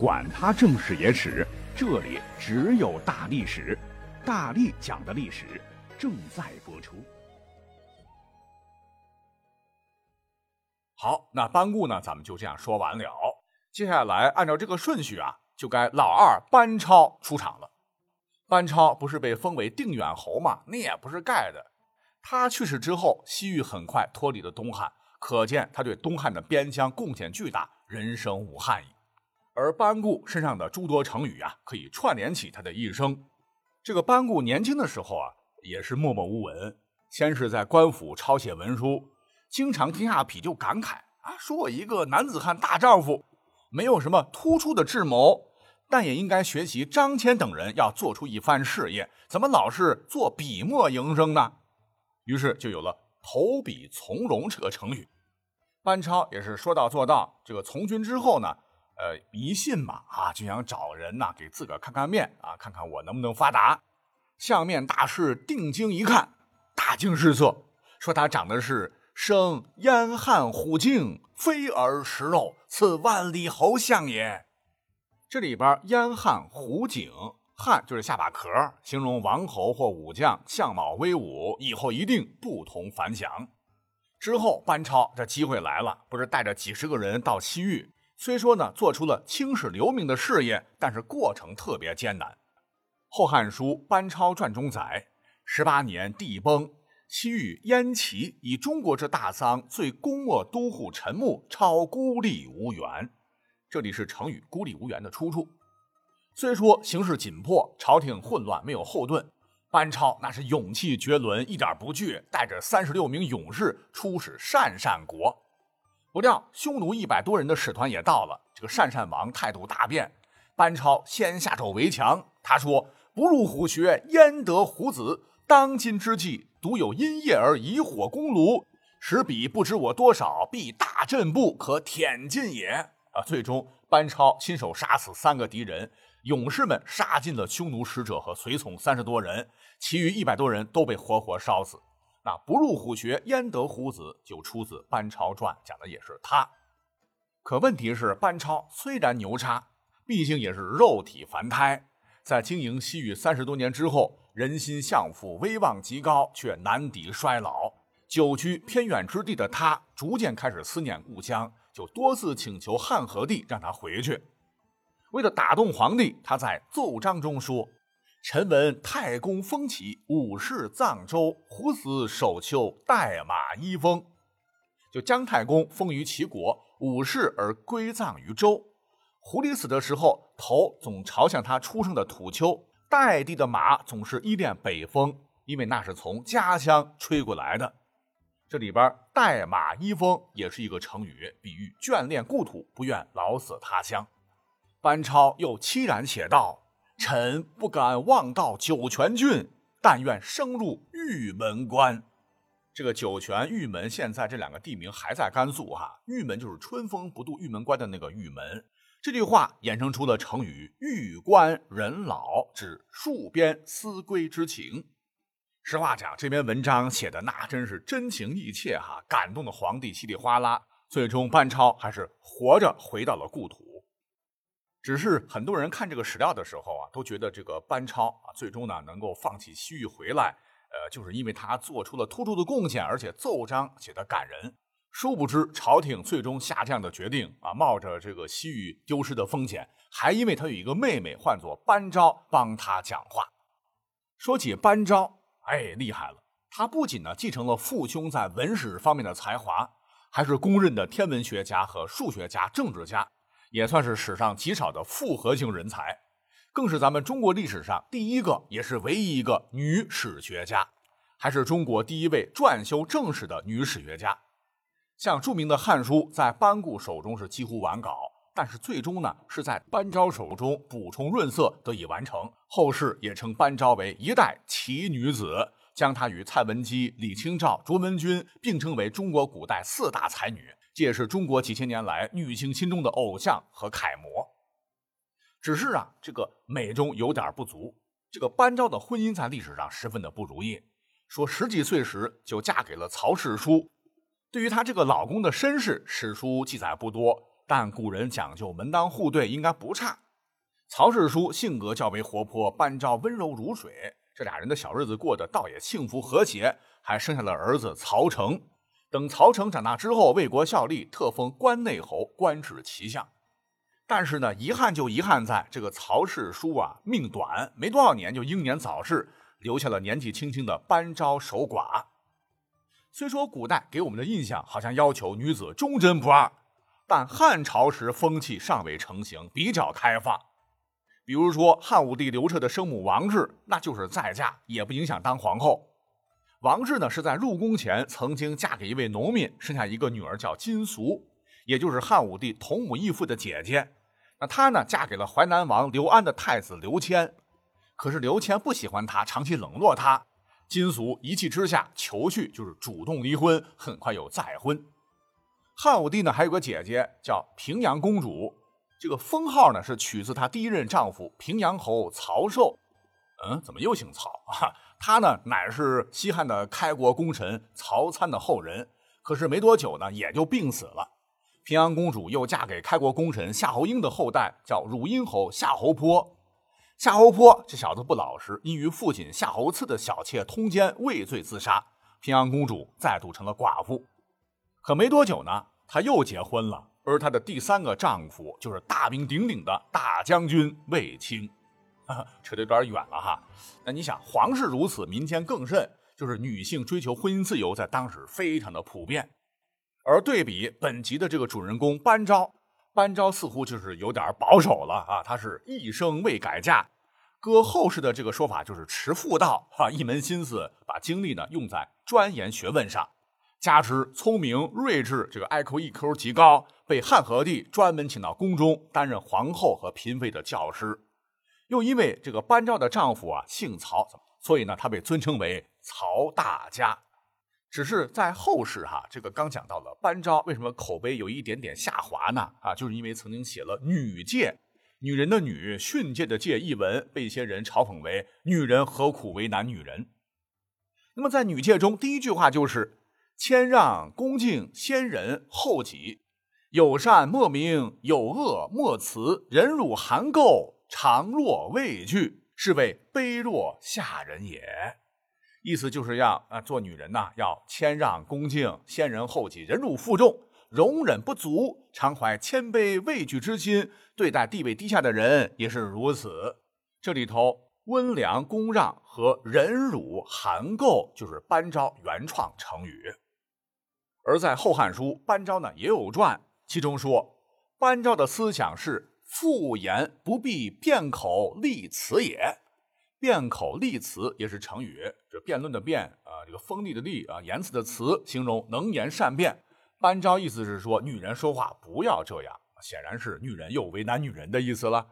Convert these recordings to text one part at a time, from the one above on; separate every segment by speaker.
Speaker 1: 管他正史野史，这里只有大历史，大力讲的历史正在播出。
Speaker 2: 好，那班固呢，咱们就这样说完了。接下来按照这个顺序啊，就该老二班超出场了。班超不是被封为定远侯吗？那也不是盖的。他去世之后，西域很快脱离了东汉，可见他对东汉的边疆贡献巨大，人生无憾矣。而班固身上的诸多成语啊，可以串联起他的一生。这个班固年轻的时候啊，也是默默无闻，先是在官府抄写文书，经常听下痞就感慨啊，说我一个男子汉大丈夫，没有什么突出的智谋，但也应该学习张骞等人，要做出一番事业，怎么老是做笔墨营生呢？于是就有了“投笔从戎”这个成语。班超也是说到做到。这个从军之后呢，呃，迷信嘛，啊，就想找人呐给自个儿看看面啊，看看我能不能发达。相面大师定睛一看，大惊失色，说他长得是生燕汉虎颈，飞而食肉，此万里侯相也。这里边燕汉虎颈。汉就是下巴壳，形容王侯或武将相貌威武，以后一定不同凡响。之后班超这机会来了，不是带着几十个人到西域，虽说呢做出了青史留名的事业，但是过程特别艰难。《后汉书·班超传》中载：十八年地崩，西域燕齐以中国之大丧，遂公没都护陈穆，超孤立无援。这里是成语“孤立无援”的出处。虽说形势紧迫，朝廷混乱，没有后盾，班超那是勇气绝伦，一点不惧，带着三十六名勇士出使鄯善国。不料匈奴一百多人的使团也到了，这个鄯善王态度大变。班超先下手为强，他说：“不入虎穴，焉得虎子？当今之计，独有因夜而以火攻炉，使彼不知我多少，必大震不可舔尽也。”啊，最终班超亲手杀死三个敌人。勇士们杀尽了匈奴使者和随从三十多人，其余一百多人都被活活烧死。那不入虎穴，焉得虎子？就出自《班超传》，讲的也是他。可问题是，班超虽然牛叉，毕竟也是肉体凡胎，在经营西域三十多年之后，人心向复，威望极高，却难抵衰老。久居偏远之地的他，逐渐开始思念故乡，就多次请求汉和帝让他回去。为了打动皇帝，他在奏章中说：“臣闻太公封启，武士葬州，虎死守丘，代马一封。”就姜太公封于齐国，武士而归葬于周。狐狸死的时候，头总朝向他出生的土丘；代地的马总是依恋北风，因为那是从家乡吹过来的。这里边“代马一封”也是一个成语，比喻眷恋故土，不愿老死他乡。班超又凄然写道：“臣不敢望到酒泉郡，但愿升入玉门关。”这个酒泉、玉门，现在这两个地名还在甘肃哈。玉门就是春风不度玉门关的那个玉门。这句话衍生出了成语“玉关人老”，指戍边思归之情。实话讲，这篇文章写的那真是真情意切哈，感动的皇帝稀里哗啦。最终，班超还是活着回到了故土。只是很多人看这个史料的时候啊，都觉得这个班超啊，最终呢能够放弃西域回来，呃，就是因为他做出了突出的贡献，而且奏章写的感人。殊不知朝廷最终下这样的决定啊，冒着这个西域丢失的风险，还因为他有一个妹妹，唤作班昭，帮他讲话。说起班昭，哎，厉害了！他不仅呢继承了父兄在文史方面的才华，还是公认的天文学家和数学家、政治家。也算是史上极少的复合型人才，更是咱们中国历史上第一个，也是唯一一个女史学家，还是中国第一位撰修正史的女史学家。像著名的《汉书》在班固手中是几乎完稿，但是最终呢是在班昭手中补充润色得以完成。后世也称班昭为一代奇女子，将她与蔡文姬、李清照、卓文君并称为中国古代四大才女。这也是中国几千年来女性心中的偶像和楷模。只是啊，这个美中有点不足。这个班昭的婚姻在历史上十分的不如意。说十几岁时就嫁给了曹世叔。对于她这个老公的身世，史书记载不多，但古人讲究门当户对，应该不差。曹世书性格较为活泼，班昭温柔如水，这俩人的小日子过得倒也幸福和谐，还生下了儿子曹成。等曹成长大之后，为国效力，特封关内侯，官至骑相。但是呢，遗憾就遗憾在这个曹氏书啊，命短，没多少年就英年早逝，留下了年纪轻轻的班昭守寡。虽说古代给我们的印象好像要求女子忠贞不二，但汉朝时风气尚未成型，比较开放。比如说，汉武帝刘彻的生母王氏，那就是再嫁也不影响当皇后。王氏呢是在入宫前曾经嫁给一位农民，生下一个女儿叫金俗，也就是汉武帝同母异父的姐姐。那她呢嫁给了淮南王刘安的太子刘谦，可是刘谦不喜欢她，长期冷落她。金俗一气之下求去，就是主动离婚，很快又再婚。汉武帝呢还有个姐姐叫平阳公主。这个封号呢是取自她第一任丈夫平阳侯曹寿，嗯，怎么又姓曹啊？他呢乃是西汉的开国功臣曹参的后人，可是没多久呢也就病死了。平阳公主又嫁给开国功臣夏侯婴的后代，叫汝阴侯夏侯颇。夏侯颇这小子不老实，因与父亲夏侯赐的小妾通奸，畏罪自杀。平阳公主再度成了寡妇。可没多久呢，她又结婚了。而她的第三个丈夫就是大名鼎鼎的大将军卫青，扯得有点远了哈。那你想，皇室如此，民间更甚，就是女性追求婚姻自由，在当时非常的普遍。而对比本集的这个主人公班昭，班昭似乎就是有点保守了啊，他是一生未改嫁，搁后世的这个说法就是持妇道啊，一门心思把精力呢用在钻研学问上。加之聪明睿智，这个 IQ、EQ 极高，被汉和帝专门请到宫中担任皇后和嫔妃的教师。又因为这个班昭的丈夫啊姓曹，所以呢他被尊称为曹大家。只是在后世哈，这个刚讲到了班昭为什么口碑有一点点下滑呢？啊，就是因为曾经写了《女诫》，女人的女，训诫的诫一文，被一些人嘲讽为“女人何苦为难女人”。那么在《女诫》中，第一句话就是。谦让恭敬，先人后己；有善莫名，有恶莫辞。忍辱含垢，常若畏惧，是谓卑弱下人也。意思就是要啊，做女人呐，要谦让恭敬，先人后己，忍辱负重，容忍不足，常怀谦卑畏惧之心。对待地位低下的人也是如此。这里头温良恭让和忍辱含垢，就是班昭原创成语。而在《后汉书》，班昭呢也有传，其中说班昭的思想是复言不必辩口立辞也。辩口立辞也是成语，这辩论的辩啊，这个锋利的利啊，言辞的辞，形容能言善辩。班昭意思是说，女人说话不要这样，显然是女人又为难女人的意思了。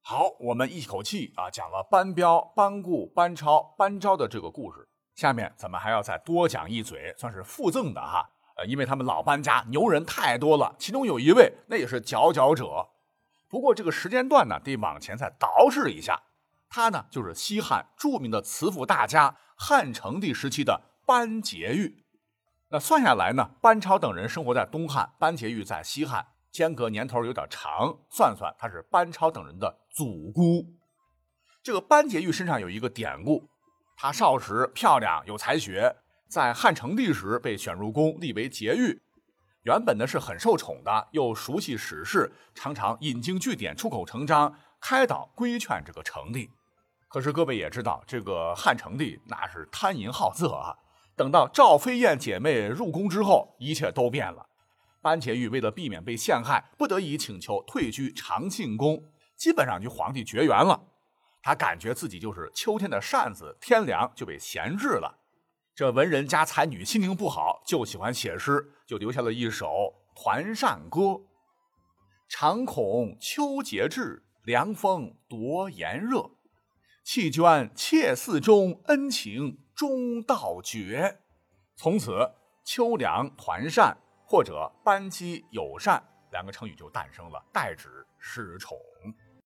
Speaker 2: 好，我们一口气啊讲了班彪、班固、班超、班昭的这个故事。下面咱们还要再多讲一嘴，算是附赠的哈。呃，因为他们老班家牛人太多了，其中有一位那也是佼佼者。不过这个时间段呢，得往前再倒置一下。他呢，就是西汉著名的词赋大家汉成帝时期的班婕妤。那算下来呢，班超等人生活在东汉，班婕妤在西汉，间隔年头有点长。算算，他是班超等人的祖姑。这个班婕妤身上有一个典故。她少时漂亮有才学，在汉成帝时被选入宫，立为婕妤。原本呢是很受宠的，又熟悉史事，常常引经据典，出口成章，开导规劝这个成帝。可是各位也知道，这个汉成帝那是贪淫好色啊。等到赵飞燕姐妹入宫之后，一切都变了。班婕妤为了避免被陷害，不得已请求退居长庆宫，基本上与皇帝绝缘了。他感觉自己就是秋天的扇子，天凉就被闲置了。这文人加才女心情不好，就喜欢写诗，就留下了一首《团扇歌》：常恐秋节至，凉风夺炎热。弃捐妾寺中，恩情终道绝。从此，秋凉团扇或者班机友善两个成语就诞生了，代指失宠。